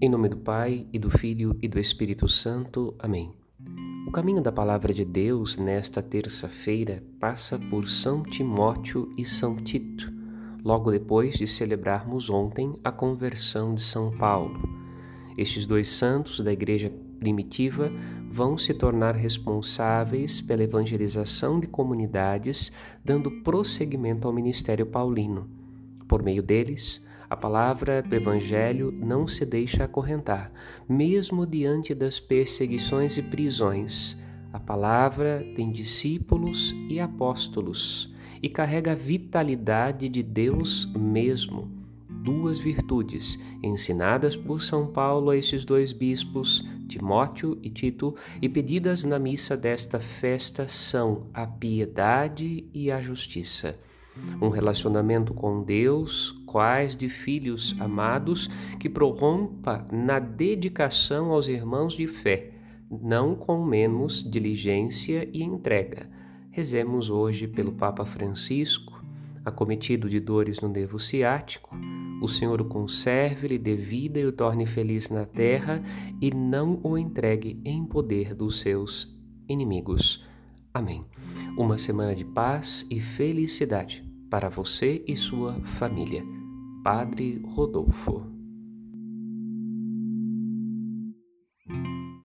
Em nome do Pai, e do Filho e do Espírito Santo. Amém. O caminho da Palavra de Deus nesta terça-feira passa por São Timóteo e São Tito, logo depois de celebrarmos ontem a conversão de São Paulo. Estes dois santos da Igreja primitiva vão se tornar responsáveis pela evangelização de comunidades, dando prosseguimento ao ministério paulino. Por meio deles, a palavra do Evangelho não se deixa acorrentar, mesmo diante das perseguições e prisões. A palavra tem discípulos e apóstolos e carrega a vitalidade de Deus mesmo. Duas virtudes ensinadas por São Paulo a esses dois bispos, Timóteo e Tito, e pedidas na missa desta festa são a piedade e a justiça um relacionamento com Deus, quais de filhos amados, que prorrompa na dedicação aos irmãos de fé, não com menos diligência e entrega. Rezemos hoje pelo Papa Francisco, acometido de dores no nervo ciático. O Senhor o conserve, lhe dê vida e o torne feliz na terra e não o entregue em poder dos seus inimigos. Amém. Uma semana de paz e felicidade para você e sua família. Padre Rodolfo.